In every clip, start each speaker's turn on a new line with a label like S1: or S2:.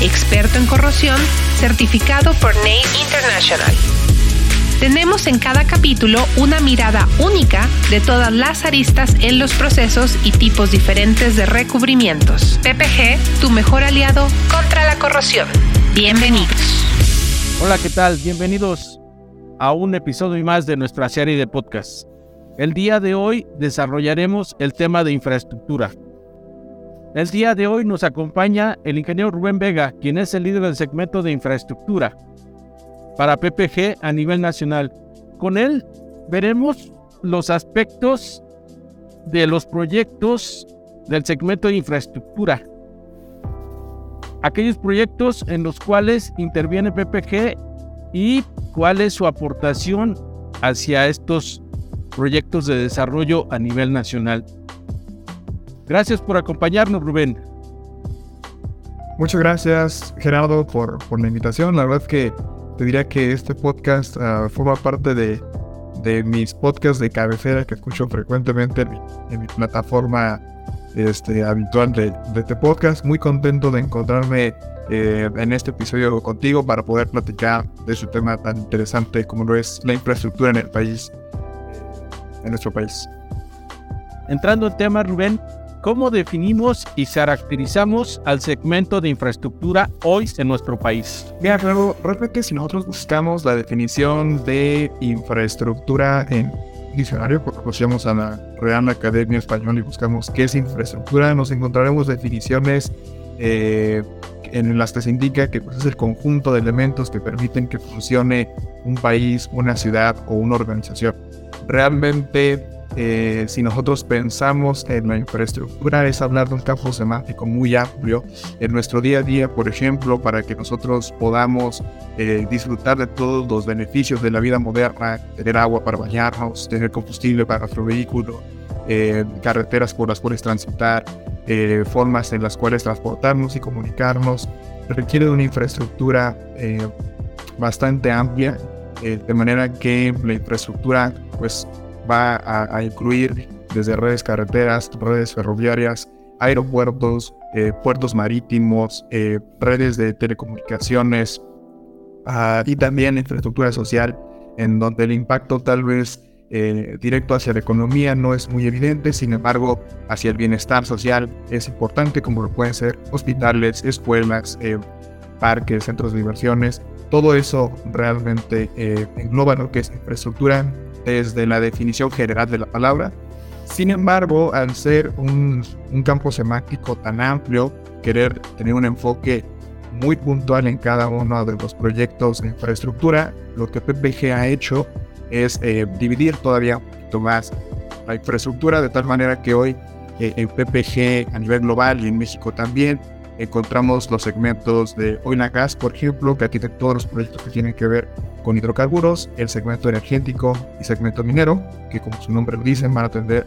S1: experto en corrosión, certificado por NACE International. Tenemos en cada capítulo una mirada única de todas las aristas en los procesos y tipos diferentes de recubrimientos. PPG, tu mejor aliado contra la corrosión. Bienvenidos.
S2: Hola, ¿qué tal? Bienvenidos a un episodio más de nuestra serie de podcast. El día de hoy desarrollaremos el tema de infraestructura. El día de hoy nos acompaña el ingeniero Rubén Vega, quien es el líder del segmento de infraestructura para PPG a nivel nacional. Con él veremos los aspectos de los proyectos del segmento de infraestructura. Aquellos proyectos en los cuales interviene PPG y cuál es su aportación hacia estos proyectos de desarrollo a nivel nacional. Gracias por acompañarnos, Rubén.
S3: Muchas gracias, Gerardo, por, por la invitación. La verdad es que te diría que este podcast uh, forma parte de, de, mis podcasts de cabecera que escucho frecuentemente en mi, en mi plataforma este, habitual de, de, este podcast. Muy contento de encontrarme eh, en este episodio contigo para poder platicar de su tema tan interesante como lo es la infraestructura en el país, en nuestro país.
S2: Entrando en tema, Rubén, ¿Cómo definimos y caracterizamos al segmento de infraestructura hoy en nuestro país?
S3: Mira, claro, realmente si nosotros buscamos la definición de infraestructura en diccionario, porque asociamos a la Real Academia Española y buscamos qué es infraestructura, nos encontraremos definiciones eh, en las que se indica que pues, es el conjunto de elementos que permiten que funcione un país, una ciudad o una organización. Realmente eh, si nosotros pensamos en la infraestructura, es hablar de un campo semántico muy amplio en nuestro día a día, por ejemplo, para que nosotros podamos eh, disfrutar de todos los beneficios de la vida moderna, tener agua para bañarnos, tener combustible para nuestro vehículo, eh, carreteras por las cuales transitar, formas en las cuales transportarnos y comunicarnos, requiere de una infraestructura bastante amplia, de manera que la infraestructura pues va a, incluir desde redes carreteras, redes ferroviarias, aeropuertos, eh, puertos marítimos, eh, redes de telecomunicaciones uh, y también infraestructura social, en donde el impacto tal vez eh, directo hacia la economía no es muy evidente, sin embargo, hacia el bienestar social es importante, como lo pueden ser hospitales, escuelas, parques, centros de diversiones. Todo eso realmente engloba lo que es infraestructura desde la definición general de la palabra. Sin embargo, al ser un, un campo semántico tan amplio, querer tener un enfoque muy puntual en cada uno de los proyectos de infraestructura, lo que PPG ha hecho es eh, dividir todavía un poquito más la infraestructura de tal manera que hoy eh, en PPG a nivel global y en México también encontramos los segmentos de oil and gas, por ejemplo, que aquí tienen todos los proyectos que tienen que ver con hidrocarburos, el segmento energético y segmento minero, que como su nombre lo dice, van a atender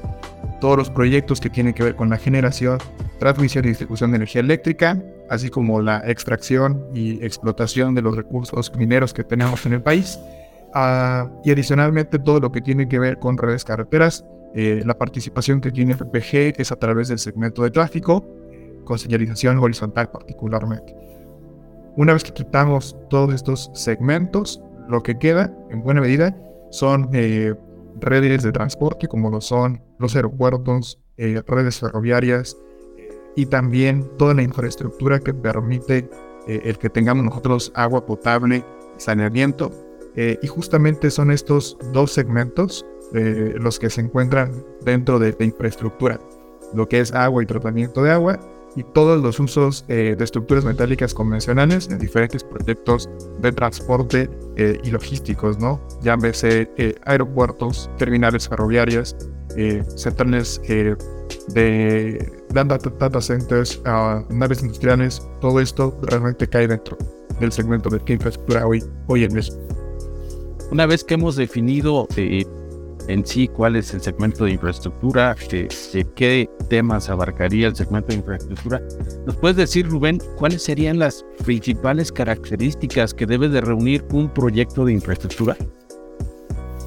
S3: todos los proyectos que tienen que ver con la generación, transmisión y distribución de energía eléctrica, así como la extracción y explotación de los recursos mineros que tenemos en el país. Uh, y adicionalmente todo lo que tiene que ver con redes carreteras, eh, la participación que tiene FPG es a través del segmento de tráfico, con señalización horizontal particularmente. Una vez que quitamos todos estos segmentos, lo que queda en buena medida son eh, redes de transporte como lo son los aeropuertos, eh, redes ferroviarias y también toda la infraestructura que permite eh, el que tengamos nosotros agua potable saneamiento. y justamente son estos dos segmentos los que se encuentran dentro de la infraestructura, lo que es agua y tratamiento de agua y todos los usos eh, de estructuras metálicas convencionales en diferentes proyectos de transporte eh, y logísticos, ¿no? Llámese eh, aeropuertos, terminales ferroviarias, eh, centrales eh, de data, data centers, a naves industriales, todo esto realmente cae dentro del segmento de infraestructura hoy, hoy en México.
S2: Una vez que hemos definido eh, en sí cuál es el segmento de infraestructura, qué temas abarcaría el segmento de infraestructura, ¿nos puedes decir, Rubén, cuáles serían las principales características que debe de reunir un proyecto de infraestructura?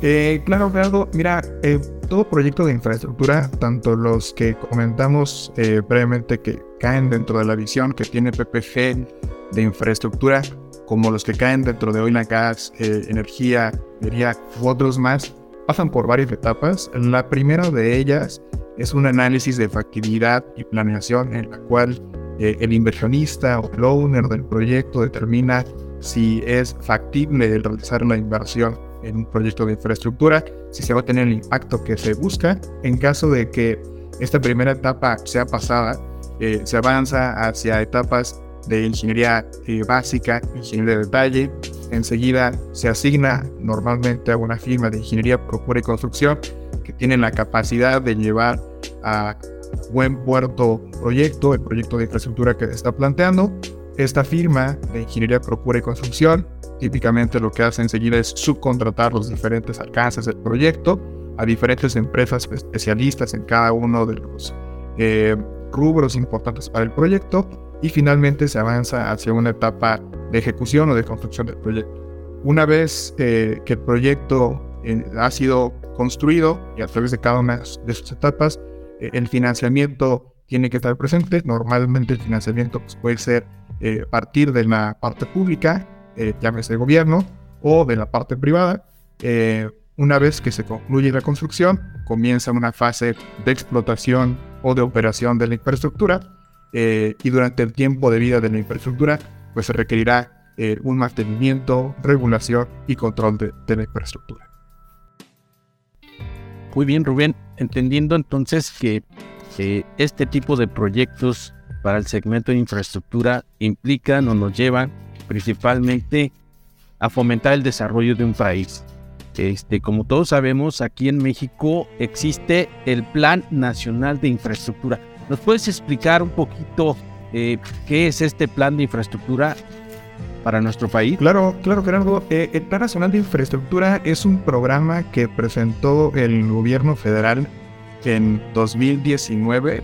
S3: Eh, claro, claro. Mira, eh, todo proyecto de infraestructura, tanto los que comentamos eh, brevemente que caen dentro de la visión que tiene PPG de infraestructura, como los que caen dentro de oil gas, energía, energía u otros más, pasan por varias etapas. La primera de ellas es un análisis de factibilidad y planeación en la cual el inversionista o el owner del proyecto determina si es factible realizar la inversión en un proyecto de infraestructura, si se va a tener el impacto que se busca. En caso de que esta primera etapa sea pasada, eh, se avanza hacia etapas de ingeniería eh, básica, ingeniería de detalle. Enseguida se asigna normalmente a una firma de ingeniería, procura y construcción que tiene la capacidad de llevar a buen puerto proyecto, el proyecto de infraestructura que se está planteando. Esta firma de ingeniería, procura y construcción típicamente lo que hace enseguida es subcontratar los diferentes alcances del proyecto a diferentes empresas especialistas en cada uno de los eh, rubros importantes para el proyecto y finalmente se avanza hacia una etapa de ejecución o de construcción del proyecto. Una vez eh, que el proyecto eh, ha sido construido y a través de cada una de sus etapas, el financiamiento tiene que estar presente. Normalmente el financiamiento pues, puede ser a partir de la parte pública eh, llámese gobierno, o de la parte privada. Eh, una vez que se concluye la construcción, comienza una fase de explotación o de operación de la infraestructura eh, y durante el tiempo de vida de la infraestructura, pues se requerirá un mantenimiento, regulación y control de, de la infraestructura.
S2: Muy bien, Rubén. Entendiendo entonces que este tipo de proyectos para el segmento de infraestructura implican o nos llevan principalmente a fomentar el desarrollo de un país. Este, como todos sabemos, aquí en México existe el Plan Nacional de Infraestructura. ¿Nos puedes explicar un poquito eh, qué es este plan de infraestructura para nuestro país?
S3: Claro, claro, Gerardo. Eh, el Plan Nacional de Infraestructura es un programa que presentó el gobierno federal en 2019,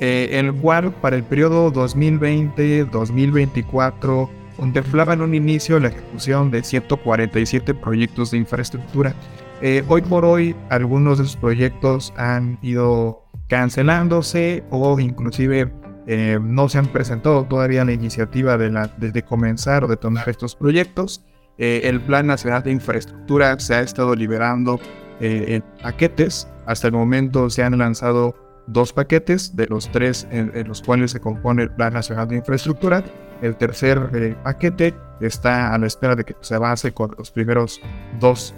S3: eh, el cual para el periodo 2020-2024 contemplaba en un inicio la ejecución de 147 proyectos de infraestructura. Eh, hoy por hoy algunos de esos proyectos han ido cancelándose o inclusive eh, no se han presentado todavía la iniciativa de, la, de, comenzar o de tomar estos proyectos. Eh, el Plan Nacional de Infraestructura se ha estado liberando en paquetes. Hasta el momento se han lanzado dos paquetes de los tres en, en los cuales se compone el Plan Nacional de Infraestructura el tercer eh, paquete está a la espera de que se avance con los primeros dos.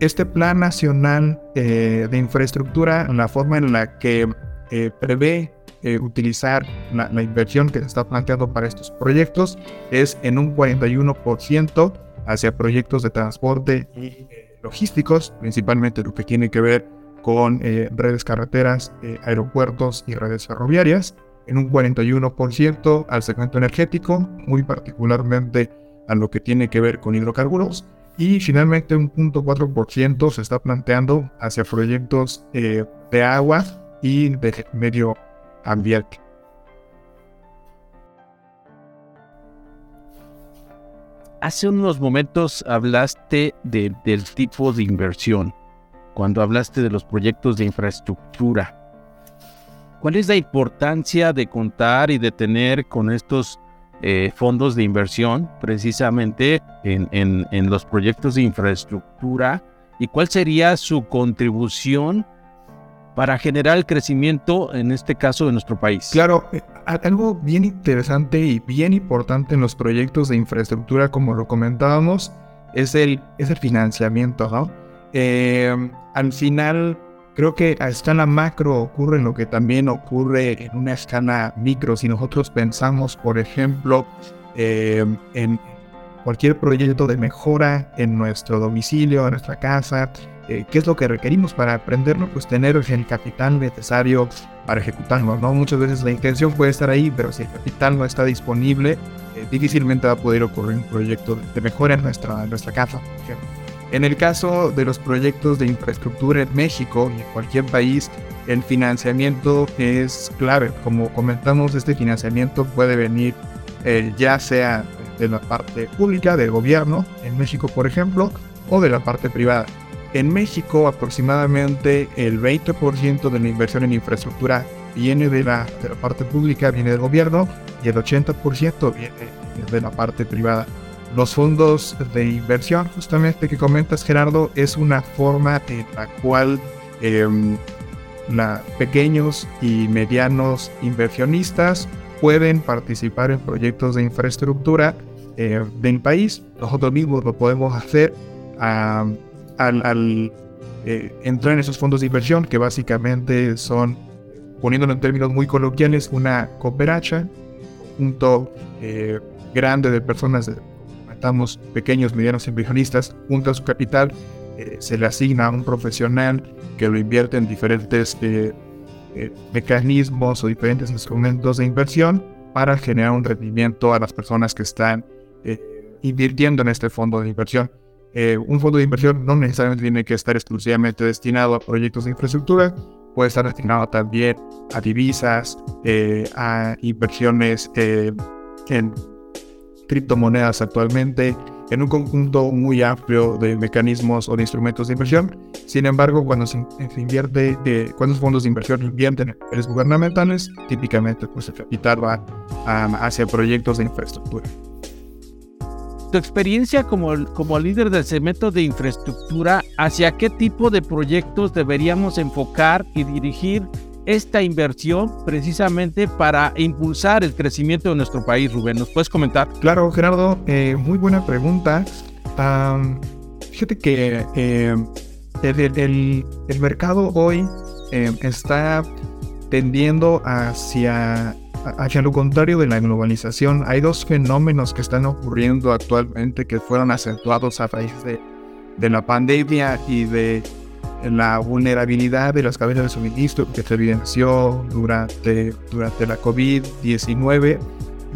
S3: Este plan nacional eh, de infraestructura, la forma en la que eh, prevé utilizar la, inversión que se está planteando para estos proyectos es en un 41% hacia proyectos de transporte y logísticos, principalmente lo que tiene que ver con redes carreteras, aeropuertos y redes ferroviarias en un 41% al segmento energético, muy particularmente a lo que tiene que ver con hidrocarburos, y finalmente un 0.4% se está planteando hacia proyectos eh, de agua y de medio ambiente.
S2: Hace unos momentos hablaste del tipo de inversión, cuando hablaste de los proyectos de infraestructura. ¿Cuál es la importancia de contar y de tener con estos eh, fondos de inversión precisamente en, los proyectos de infraestructura? ¿Y cuál sería su contribución para generar el crecimiento, en este caso, de nuestro país?
S3: Claro, eh, algo bien interesante y bien importante en los proyectos de infraestructura, como lo comentábamos, es el, es el financiamiento, ¿no? Eh, al final, Creo que a escala macro ocurre lo que también ocurre en una escala micro. Si nosotros pensamos, por ejemplo, eh, en cualquier proyecto de mejora en nuestro domicilio, en nuestra casa, eh, qué es lo que requerimos para aprenderlo, pues tener el capital necesario para ejecutarlo, ¿no? Muchas veces la intención puede estar ahí, pero si el capital no está disponible, eh, difícilmente va a poder ocurrir un proyecto de mejora en nuestra, en nuestra casa, por ejemplo. En el caso de los proyectos de infraestructura en México y en cualquier país, el financiamiento es clave. Como comentamos, este financiamiento puede venir eh, ya sea de la parte pública, del gobierno, en México por ejemplo, o de la parte privada. En México aproximadamente el 20% de la inversión en infraestructura viene de la, parte pública, viene del gobierno y el 80% viene de la parte privada. Los fondos de inversión, justamente que comentas Gerardo, es una forma en la cual em, pequeños y medianos inversionistas pueden participar en proyectos de infraestructura eh, del país. Nosotros mismos lo podemos hacer al, eh, entrar en esos fondos de inversión que básicamente son, poniéndolo en términos muy coloquiales, una cooperacha, un punto eh, grande de personas, estamos pequeños, medianos inversionistas, junto a su capital, eh, se le asigna a un profesional que lo invierte en diferentes mecanismos o diferentes instrumentos de inversión para generar un rendimiento a las personas que están invirtiendo en este fondo de inversión. Eh, un fondo de inversión no necesariamente tiene que estar exclusivamente destinado a proyectos de infraestructura, puede estar destinado también a divisas, eh, a inversiones eh, en criptomonedas actualmente, en un conjunto muy amplio de mecanismos o de instrumentos de inversión. Sin embargo, cuando se, invierte, cuando los fondos de inversión invierten en empresas gubernamentales, típicamente pues, el capital va hacia proyectos de infraestructura
S2: tu experiencia como, como líder del segmento de infraestructura, ¿hacia qué tipo de proyectos deberíamos enfocar y dirigir esta inversión precisamente para impulsar el crecimiento de nuestro país, Rubén? ¿Nos puedes comentar?
S3: Claro, Gerardo, eh, muy buena pregunta. fíjate que eh, el, el, mercado hoy eh, está tendiendo hacia Hacia lo contrario de la globalización, hay dos fenómenos que están ocurriendo actualmente que fueron acentuados a raíz de, la pandemia y de la vulnerabilidad de las cadenas de suministro que se evidenció durante, durante la COVID-19.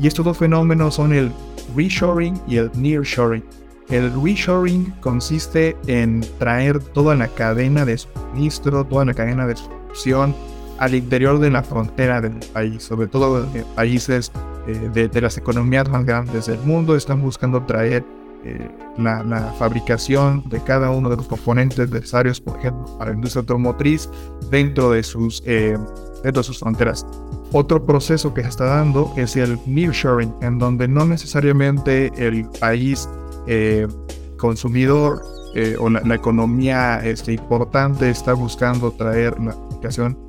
S3: Y estos dos fenómenos son el reshoring y el nearshoring. El reshoring consiste en traer toda la cadena de suministro, toda la cadena de producción al interior de la frontera del país, sobre todo en países eh, de, las economías más grandes del mundo, están buscando traer eh, la, fabricación de cada uno de los componentes necesarios, por ejemplo, para la industria automotriz dentro de sus, eh, dentro de sus fronteras. Otro proceso que se está dando es el nearshoring, en donde no necesariamente el país consumidor o la, economía este, importante está buscando traer la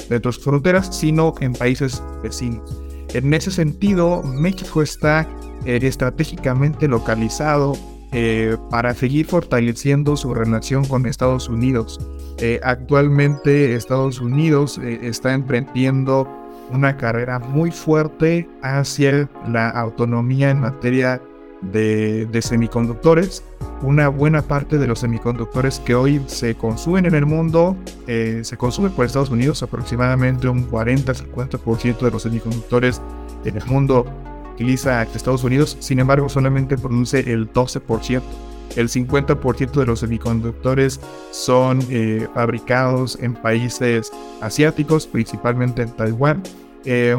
S3: de otras fronteras, sino en países vecinos. En ese sentido, México está eh, estratégicamente localizado eh, para seguir fortaleciendo su relación con Estados Unidos. Eh, actualmente Estados Unidos está emprendiendo una carrera muy fuerte hacia la autonomía en materia de, semiconductores. Una buena parte de los semiconductores que hoy se consumen en el mundo eh, se consumen por Estados Unidos. Aproximadamente un 40-50% de los semiconductores en el mundo utiliza Estados Unidos. Sin embargo, solamente produce el 12%. El 50% de los semiconductores son eh, fabricados en países asiáticos, principalmente en Taiwán. Eh,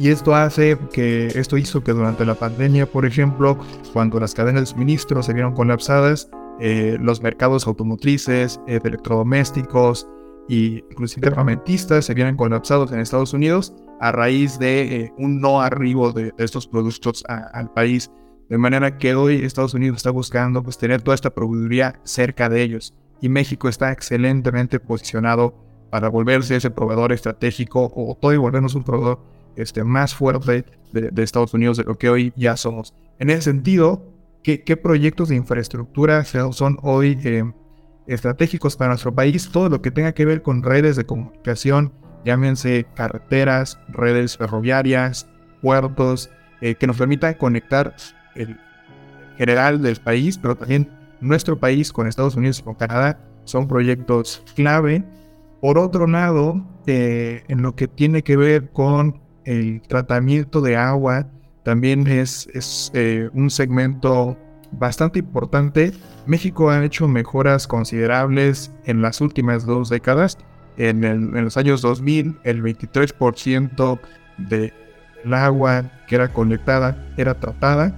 S3: y esto hace que, esto hizo que durante la pandemia, por ejemplo, cuando las cadenas de suministro se vieron colapsadas, eh, los mercados automotrices, eh, electrodomésticos e inclusive armamentistas se vieron colapsados en Estados Unidos a raíz de eh, un no arribo de, estos productos al país. De manera que hoy Estados Unidos está buscando pues, tener toda esta proveeduría cerca de ellos. Y México está excelentemente posicionado para volverse ese proveedor estratégico o todo y volvernos un proveedor este, más fuerte de, Estados Unidos de lo que hoy ya somos. En ese sentido, ¿qué, proyectos de infraestructura son hoy eh, estratégicos para nuestro país? Todo lo que tenga que ver con redes de comunicación, llámense carreteras, redes ferroviarias, puertos, eh, que nos permitan conectar el, general del país, pero también nuestro país con Estados Unidos y con Canadá son proyectos clave. Por otro lado, eh, en lo que tiene que ver con el tratamiento de agua, también es, es eh, un segmento bastante importante. México ha hecho mejoras considerables en las últimas dos décadas. En, en los años 2000, el 23% del agua que era colectada era tratada.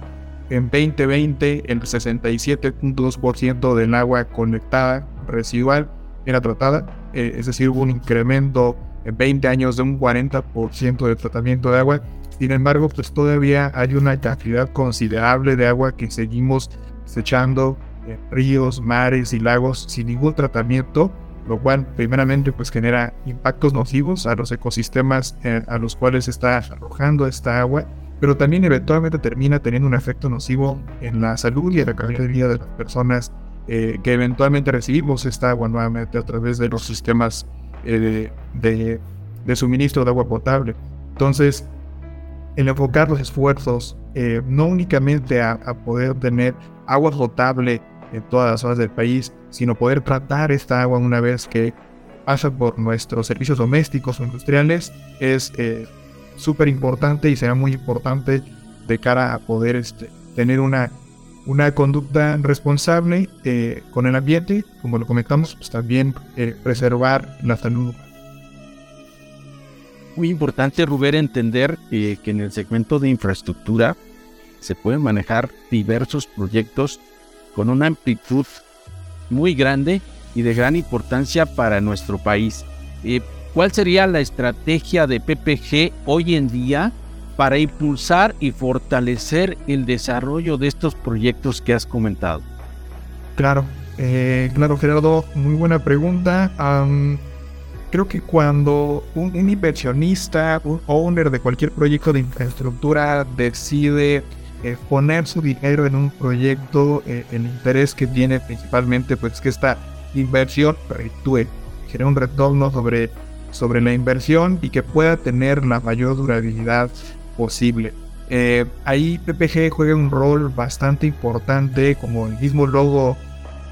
S3: En 2020, el 67.2% del agua conectada residual era tratada. Eh, es decir, hubo un incremento en 20 años de un 40% de tratamiento de agua. Sin embargo, pues todavía hay una cantidad considerable de agua que seguimos desechando en ríos, mares y lagos sin ningún tratamiento, lo cual primeramente pues genera impactos nocivos a los ecosistemas eh, a los cuales está arrojando esta agua, pero también eventualmente termina teniendo un efecto nocivo en la salud y en la calidad de vida de las personas eh, que eventualmente recibimos esta agua nuevamente a través de los sistemas eh, de, de, suministro de agua potable. Entonces, el enfocar los esfuerzos eh, no únicamente a, poder tener agua potable en todas las zonas del país, sino poder tratar esta agua una vez que pasa por nuestros servicios domésticos o industriales, es eh, súper importante y será muy importante de cara a poder este, tener una, una conducta responsable eh, con el ambiente, como lo comentamos, pues también preservar la salud.
S2: Muy importante, Rubén, entender que en el segmento de infraestructura se pueden manejar diversos proyectos con una amplitud muy grande y de gran importancia para nuestro país. Eh, ¿Cuál sería la estrategia de PPG hoy en día para impulsar y fortalecer el desarrollo de estos proyectos que has comentado?
S3: Claro, eh, claro Gerardo, muy buena pregunta creo que cuando un, inversionista, un owner de cualquier proyecto de infraestructura decide eh, poner su dinero en un proyecto, eh, el interés que tiene principalmente, pues que esta inversión reditúe, genere un retorno sobre, sobre la inversión y que pueda tener la mayor durabilidad posible. Eh, ahí PPG juega un rol bastante importante, como el mismo logo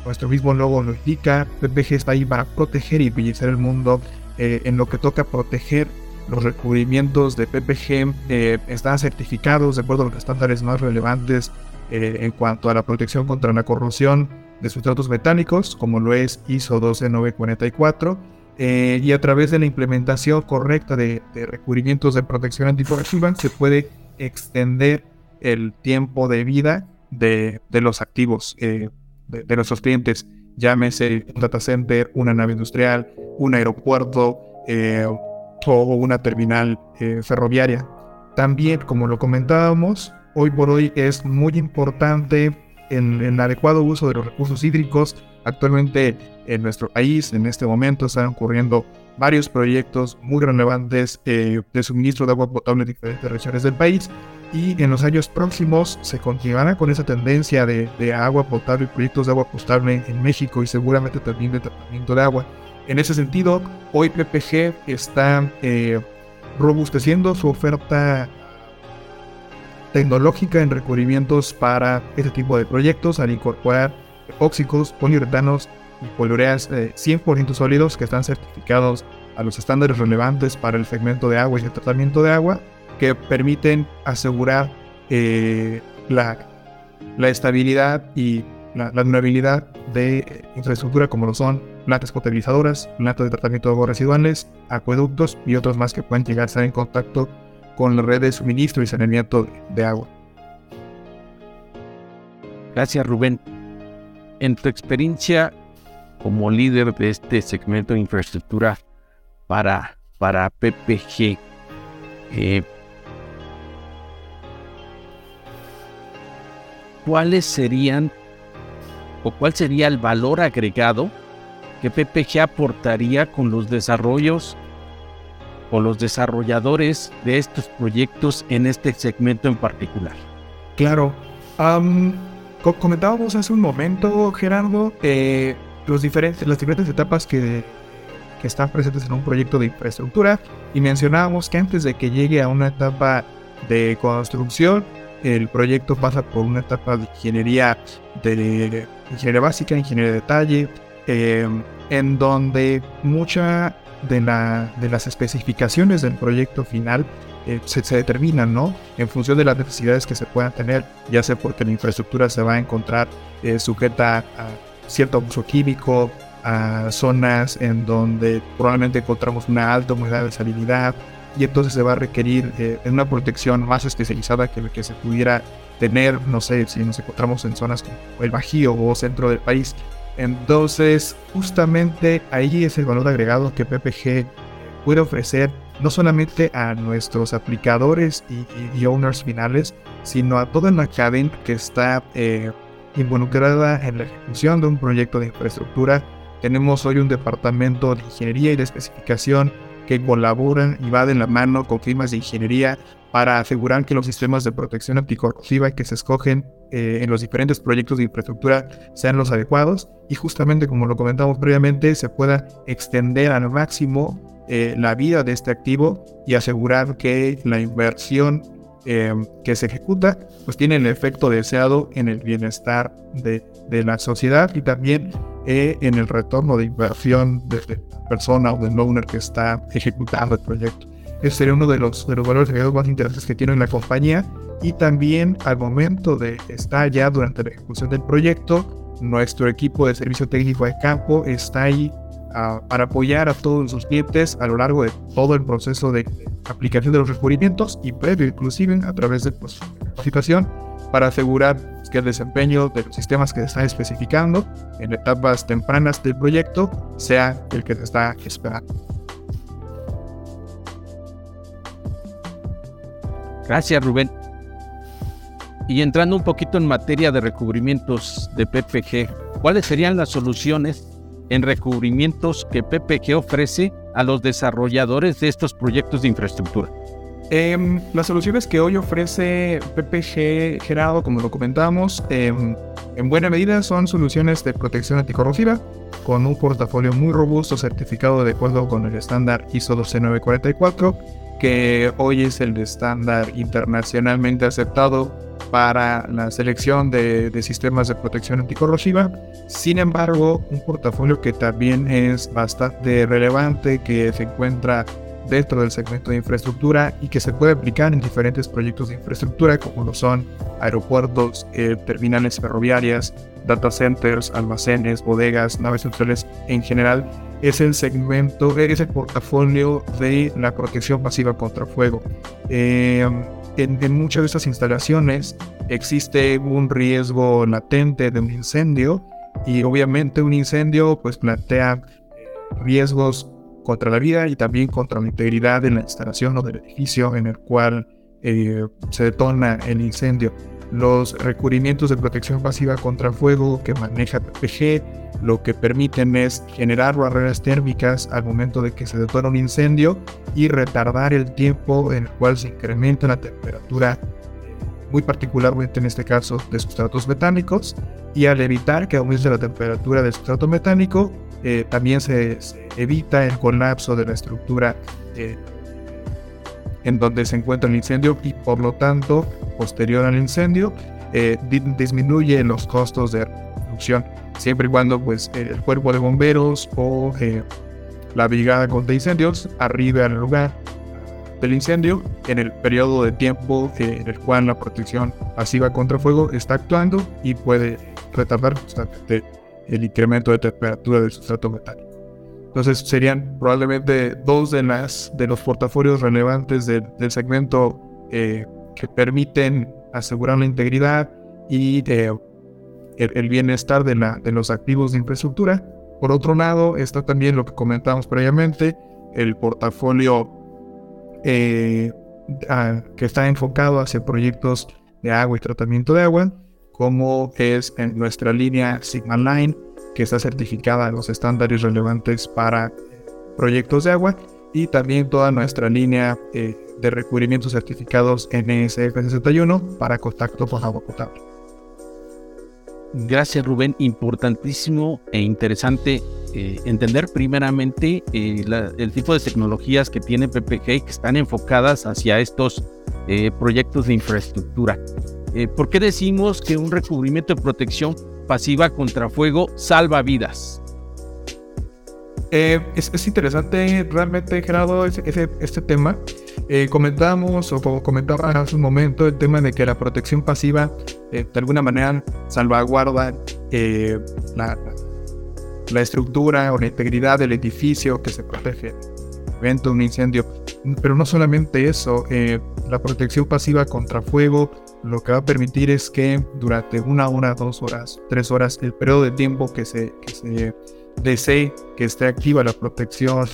S3: nuestro mismo logo lo indica, PPG está ahí para proteger y bellezar el mundo. En lo que toca proteger los recubrimientos de PPG eh, están certificados de acuerdo a los estándares más relevantes eh, en cuanto a la protección contra la corrosión de sustratos metálicos, como lo es ISO 12944, y a través de la implementación correcta de, recubrimientos de protección anticorrosiva se puede extender el tiempo de vida de, los activos de, nuestros clientes, llámese un data center, una nave industrial, un aeropuerto eh, o una terminal eh, ferroviaria. También, como lo comentábamos, hoy por hoy es muy importante en el adecuado uso de los recursos hídricos. Actualmente en nuestro país, en este momento, están ocurriendo varios proyectos muy relevantes eh, de suministro de agua potable en diferentes regiones del país y en los años próximos se continuará con esa tendencia de, agua potable, proyectos de agua potable en México y seguramente también de tratamiento de agua. En ese sentido, hoy PPG está eh, robusteciendo su oferta tecnológica en recubrimientos para este tipo de proyectos al incorporar epóxicos, poliuretanos y poliureas 100% eh, sólidos que están certificados a los estándares relevantes para el segmento de agua y el tratamiento de agua que permiten asegurar eh, la, la, estabilidad y la, durabilidad de infraestructura como lo son plantas potabilizadoras, plantas de tratamiento de aguas residuales, acueductos y otros más que pueden llegar a estar en contacto con la red de suministro y saneamiento de agua.
S2: Gracias Rubén. En tu experiencia como líder de este segmento de infraestructura para, para PPG, eh, cuáles serían o cuál sería el valor agregado que PPG aportaría con los desarrollos o los desarrolladores de estos proyectos en este segmento en particular.
S3: Claro. comentábamos hace un momento, Gerardo, eh, diferentes, las diferentes etapas que, que están presentes en un proyecto de infraestructura y mencionábamos que antes de que llegue a una etapa de construcción, el proyecto pasa por una etapa de ingeniería, de, ingeniería básica, ingeniería de detalle, eh, en donde mucha de, la, de las especificaciones del proyecto final eh, se, determinan, ¿no? En función de las necesidades que se puedan tener, ya sea porque la infraestructura se va a encontrar eh, sujeta a cierto uso químico, a zonas en donde probablemente encontramos una alta humedad de salinidad y entonces se va a requerir eh, una protección más especializada que lo que se pudiera tener, no sé, si nos encontramos en zonas como el Bajío o centro del país. Entonces, justamente ahí es el valor agregado que PPG puede ofrecer no solamente a nuestros aplicadores y, owners finales, sino a toda la cadena que está eh, involucrada en la ejecución de un proyecto de infraestructura. Tenemos hoy un departamento de ingeniería y de especificación que colaboran y va de la mano con firmas de ingeniería para asegurar que los sistemas de protección anticorrosiva que se escogen eh, en los diferentes proyectos de infraestructura sean los adecuados y justamente como lo comentamos previamente se pueda extender al máximo eh, la vida de este activo y asegurar que la inversión eh, que se ejecuta pues tiene el efecto deseado en el bienestar de, de la sociedad y también eh, en el retorno de inversión de la persona o del owner que está ejecutando el proyecto. Ese sería uno de los, de los valores agregados más interesantes que tiene la compañía y también al momento de estar ya durante la ejecución del proyecto, nuestro equipo de servicio técnico de campo está ahí para apoyar a todos sus clientes a lo largo de todo el proceso de aplicación de los requerimientos y previo inclusive a través de pues, capacitación para asegurar que el desempeño de los sistemas que se están especificando en etapas tempranas del proyecto sea el que se está esperando.
S2: Gracias Rubén. Y entrando un poquito en materia de recubrimientos de PPG, ¿cuáles serían las soluciones en recubrimientos que PPG ofrece a los desarrolladores de estos proyectos de infraestructura?
S3: Em, las soluciones que hoy ofrece PPG Gerado, como lo comentamos, em, en buena medida son soluciones de protección anticorrosiva con un portafolio muy robusto certificado de acuerdo con el estándar ISO 12944, que hoy es el estándar internacionalmente aceptado para la selección de, sistemas de protección anticorrosiva. Sin embargo, un portafolio que también es bastante relevante, que se encuentra dentro del segmento de infraestructura y que se puede aplicar en diferentes proyectos de infraestructura como lo son aeropuertos, eh, terminales ferroviarias, data centers, almacenes, bodegas, naves centrales en general, es el segmento, es el portafolio de la protección pasiva contra fuego. Eh, en, muchas de estas instalaciones existe un riesgo latente de un incendio y obviamente un incendio pues plantea riesgos contra la vida y también contra la integridad de la instalación o del edificio en el cual eh, se detona el incendio. Los recubrimientos de protección pasiva contra fuego que maneja PPG lo que permiten es generar barreras térmicas al momento de que se detona un incendio y retardar el tiempo en el cual se incrementa la temperatura, muy particularmente en este caso de sustratos metálicos, y al evitar que aumente la temperatura del sustrato metálico, eh, también se, evita el colapso de la estructura eh, en donde se encuentra el incendio y por lo tanto, posterior al incendio, eh, disminuye los costos de reducción siempre y cuando pues el cuerpo de bomberos o eh, la brigada contra incendios arribe al lugar del incendio en el periodo de tiempo en el cual la protección pasiva contra fuego está actuando y puede retardar justamente el incremento de temperatura del sustrato metálico. Entonces serían probablemente dos de las de los portafolios relevantes del segmento eh, que permiten asegurar la integridad y eh, el, bienestar de, la, de los activos de infraestructura. Por otro lado, está también lo que comentamos previamente, el portafolio eh, que está enfocado hacia proyectos de agua y tratamiento de agua, como es en nuestra línea Sigma Line, que está certificada en los estándares relevantes para proyectos de agua, y también toda nuestra línea eh, de recubrimientos certificados NSF 61 para contacto con agua potable.
S2: Gracias Rubén, importantísimo e interesante eh, entender primeramente eh, el tipo de tecnologías que tiene PPG que están enfocadas hacia estos eh, proyectos de infraestructura. Eh, ¿Por qué decimos que un recubrimiento de protección pasiva contra fuego salva vidas?
S3: Eh, es, interesante realmente, Gerardo, ese, este tema. Eh, comentamos, o como comentaba hace un momento, el tema de que la protección pasiva de alguna manera salvaguarda la, la, estructura o la integridad del edificio que se protege evento un incendio. Pero no solamente eso, la protección pasiva contra fuego lo que va a permitir es que durante una hora, dos horas, tres horas, el periodo de tiempo que se, que se desee que esté activa la protección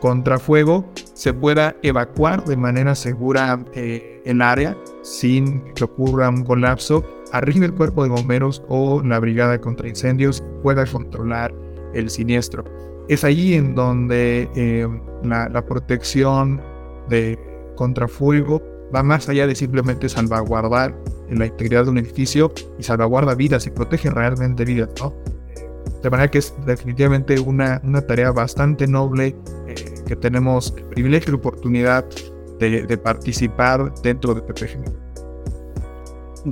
S3: contra fuego, se pueda evacuar de manera segura eh, el área sin que ocurra un colapso, arriba el cuerpo de bomberos o la brigada contra incendios pueda controlar el siniestro. Es allí en donde eh, la, la, protección de contra fuego va más allá de simplemente salvaguardar la integridad de un edificio y salvaguarda vidas y protege realmente vidas, ¿no? De manera que es definitivamente una, una tarea bastante noble eh, que tenemos el privilegio y oportunidad de, participar dentro de PPG.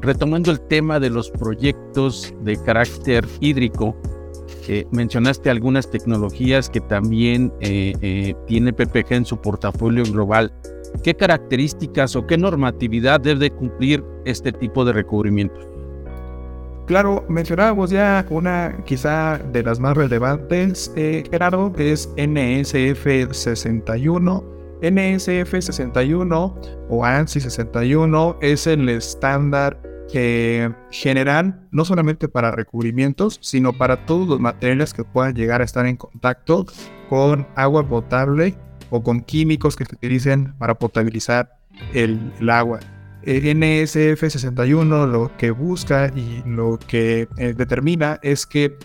S2: Retomando el tema de los proyectos de carácter hídrico, eh, mencionaste algunas tecnologías que también eh, tiene PPG en su portafolio global. ¿Qué características o qué normatividad debe cumplir este tipo de recubrimientos?
S3: Claro, mencionábamos ya una quizá de las más relevantes, eh, Gerardo, es NSF 61. NSF 61 o ANSI 61 es el estándar eh, general no solamente para recubrimientos, sino para todos los materiales que puedan llegar a estar en contacto con agua potable o con químicos que se utilicen para potabilizar el, agua. El NSF 61 lo que busca y lo que eh, determina es que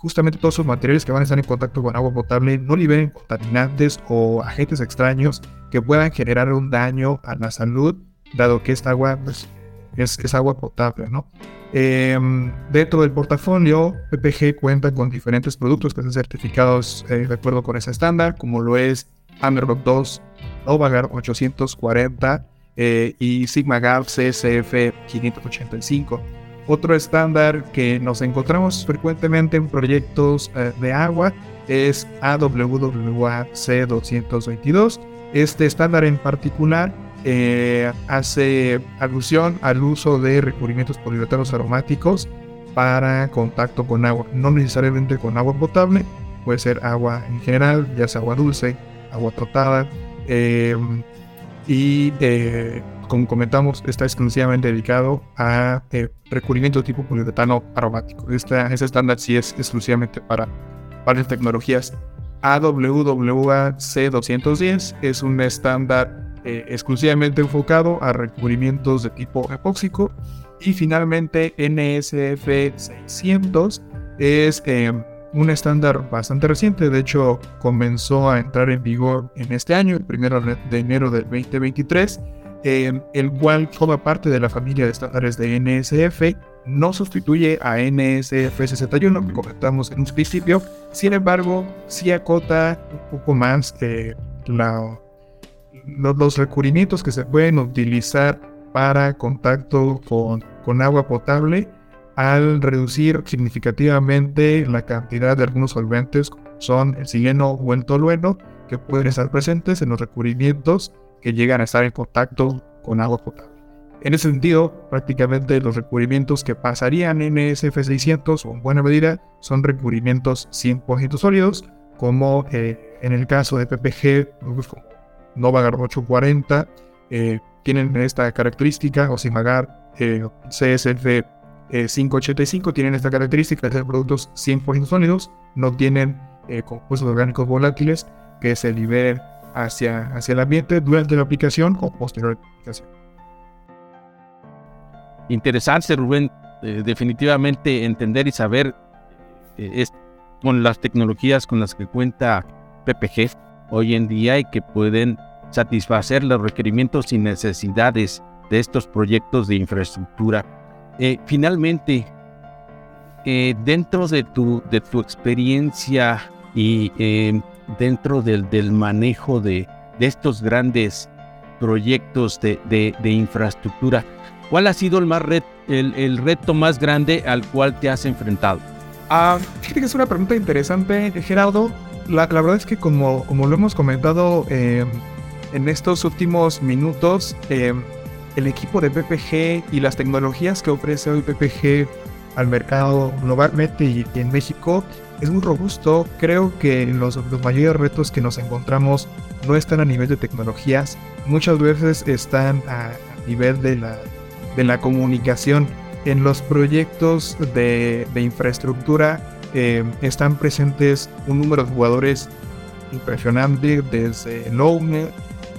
S3: justamente todos esos materiales que van a estar en contacto con agua potable no liberen contaminantes o agentes extraños que puedan generar un daño a la salud, dado que esta agua pues, es, agua potable. ¿no? Em, dentro del portafolio, PPG cuenta con diferentes productos que están certificados eh, de acuerdo con ese estándar, como lo es Amerlock 2, Novagar 840 eh, y SigmaGAP CSF 585. Otro estándar que nos encontramos frecuentemente en proyectos eh, de agua es AWWA C222. Este estándar en particular eh, hace alusión al uso de recubrimientos poliuretanos aromáticos para contacto con agua, no necesariamente con agua potable, puede ser agua en general, ya sea agua dulce, agua tratada. Em, y eh, como comentamos, está exclusivamente dedicado a eh, recubrimiento tipo poliuretano aromático. Este estándar sí es exclusivamente para varias tecnologías. AWWA C210 es un estándar eh, exclusivamente enfocado a recubrimientos de tipo epóxico. Y finalmente NSF 600 es em, un estándar bastante reciente, de hecho comenzó a entrar en vigor en este año, el primero de enero del 2023, el cual forma parte de la familia de estándares de NSF, no sustituye a NSF 61 que comentamos en un principio, sin embargo, sí acota un poco más eh, los recubrimientos que se pueden utilizar para contacto con, con agua potable al reducir significativamente la cantidad de algunos solventes, son el sileno o el tolueno, que pueden estar presentes en los recubrimientos que llegan a estar en contacto con agua potable. En ese sentido, prácticamente los recubrimientos que pasarían en SF600 o en buena medida son recubrimientos 100% sólidos, como eh, en el caso de PPG, como Novagar 840, eh, tienen esta característica, o Simagar eh, CSF 585 eh, tienen esta característica de ser productos 100% sólidos, no tienen eh, compuestos orgánicos volátiles que se liberen hacia, hacia el ambiente durante la aplicación o posterior a la aplicación.
S2: Interesante, Rubén. Eh, definitivamente entender y saber con las tecnologías con las que cuenta PPG hoy en día y que pueden satisfacer los requerimientos y necesidades de estos proyectos de infraestructura eh, finalmente, eh, dentro de tu, de tu experiencia y em, dentro del, del manejo de, de, estos grandes proyectos de, infraestructura, ¿cuál ha sido el, más el, reto más grande al cual te has enfrentado?
S3: Ah, fíjate que es una pregunta interesante, Gerardo. La, verdad es que como, como lo hemos comentado eh, en estos últimos minutos, eh, el equipo de PPG y las tecnologías que ofrece hoy PPG al mercado globalmente y en México es muy robusto. Creo que los, mayores retos que nos encontramos no están a nivel de tecnologías, muchas veces están a, nivel de la, de la comunicación. En los proyectos de, infraestructura eh, están presentes un número de jugadores impresionante, desde el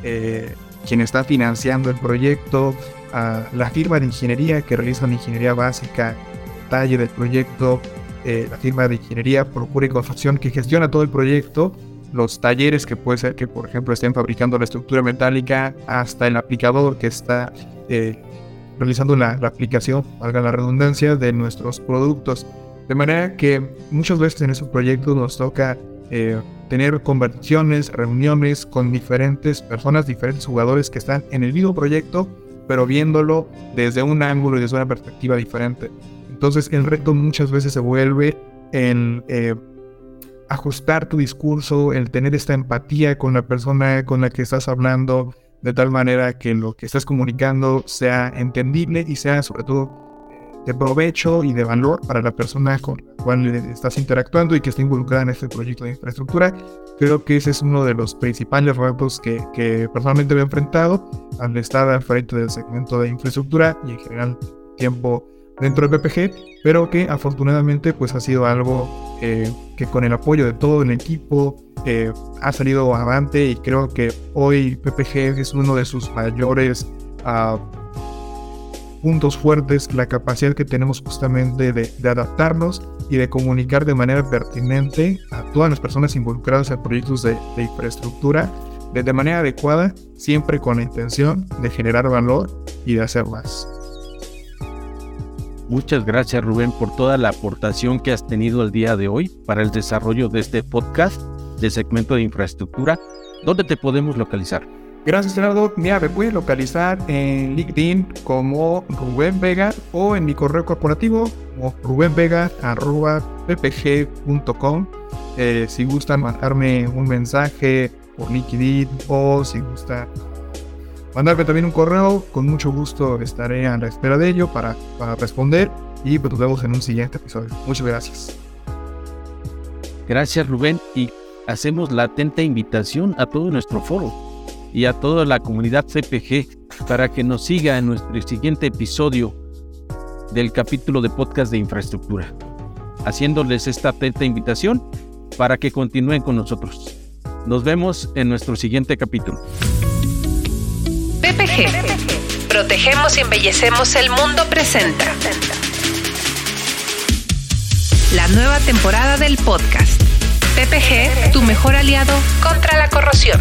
S3: eh, quien está financiando el proyecto, la firma de ingeniería que realiza la ingeniería básica, detalle del proyecto, eh, la firma de ingeniería, procura y construcción que gestiona todo el proyecto, los talleres que puede ser que, por ejemplo, estén fabricando la estructura metálica, hasta el aplicador que está eh, realizando la, aplicación, valga la redundancia, de nuestros productos. De manera que muchas veces en esos proyectos nos toca eh, tener conversaciones, reuniones con diferentes personas, diferentes jugadores que están en el mismo proyecto, pero viéndolo desde un ángulo y desde una perspectiva diferente. Entonces el reto muchas veces se vuelve en eh, ajustar tu discurso, el tener esta empatía con la persona con la que estás hablando, de tal manera que lo que estás comunicando sea entendible y sea sobre todo de provecho y de valor para la persona con la cual estás interactuando y que está involucrada en este proyecto de infraestructura. Creo que ese es uno de los principales retos que, que personalmente me he enfrentado al estar al frente del segmento de infraestructura y en general tiempo dentro de PPG, pero que afortunadamente pues ha sido algo eh, que con el apoyo de todo el equipo eh, ha salido avante y creo que hoy PPG es uno de sus mayores uh, puntos fuertes, la capacidad que tenemos justamente de, adaptarnos y de comunicar de manera pertinente a todas las personas involucradas en proyectos de, de infraestructura de, de manera adecuada, siempre con la intención de generar valor y de hacer más.
S2: Muchas gracias Rubén por toda la aportación que has tenido el día de hoy para el desarrollo de este podcast de segmento de infraestructura. ¿Dónde te podemos localizar?
S3: Gracias Gerardo. Mira, me puedes localizar en LinkedIn como Rubén Vega o en mi correo corporativo como rubenvega.ppg.com. Eh, si gustan mandarme un mensaje por LinkedIn o si gustan mandarme también un correo. Con mucho gusto estaré a la espera de ello para, para responder y pues nos vemos en un siguiente episodio. Muchas gracias.
S2: Gracias Rubén y hacemos la atenta invitación a todo nuestro foro y a toda la comunidad CPG para que nos siga en nuestro siguiente episodio del capítulo de podcast de infraestructura, haciéndoles esta atenta invitación para que continúen con nosotros. Nos vemos en nuestro siguiente capítulo.
S1: PPG. Protegemos y embellecemos el mundo presenta. La nueva temporada del podcast. PPG, tu mejor aliado contra la corrosión.